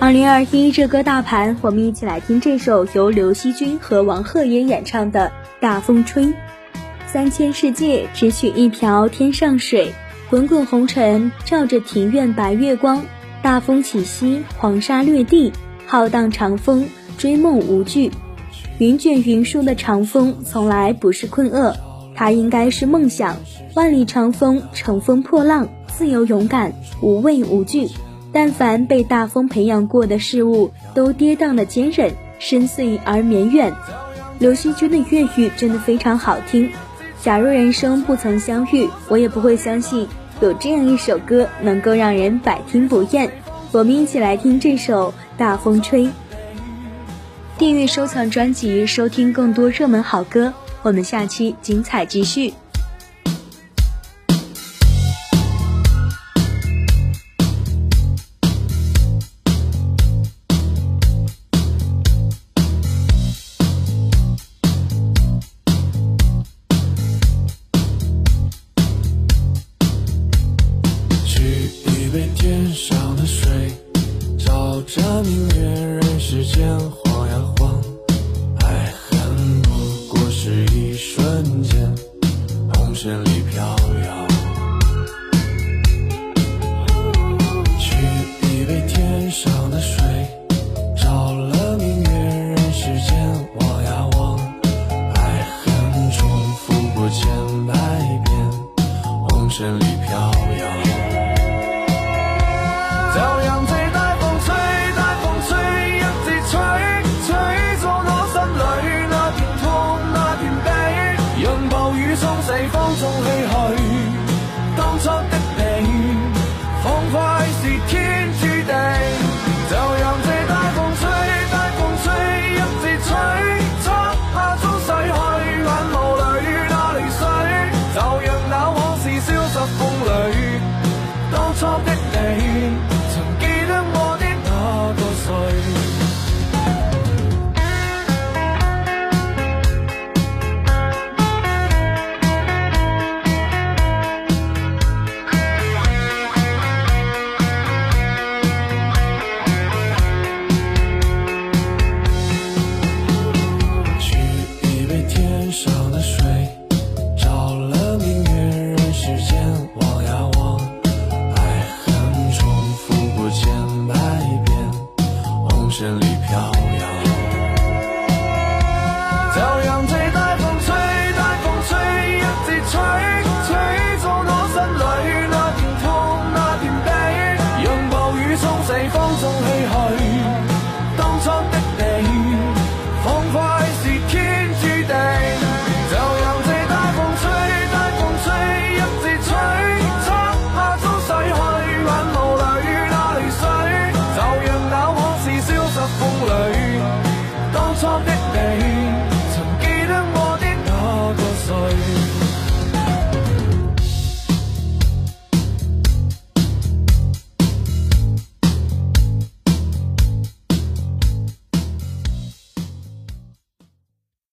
二零二一这歌大盘，我们一起来听这首由刘惜君和王鹤言演唱的《大风吹》。三千世界只取一瓢天上水，滚滚红尘照着庭院白月光。大风起兮黄沙掠地，浩荡长风追梦无惧。云卷云舒的长风从来不是困厄，它应该是梦想。万里长风乘风破浪，自由勇敢，无畏无惧。但凡被大风培养过的事物，都跌宕的坚韧，深邃而绵远。刘惜君的粤语真的非常好听。假如人生不曾相遇，我也不会相信有这样一首歌能够让人百听不厌。我们一起来听这首《大风吹》。订阅收藏专辑，收听更多热门好歌。我们下期精彩继续。照明月，人世间晃呀晃。爱恨不过是一瞬间，红尘里飘摇。取一杯天上的水，照了明月，人世间望呀望。爱恨重复过千百遍，红尘里。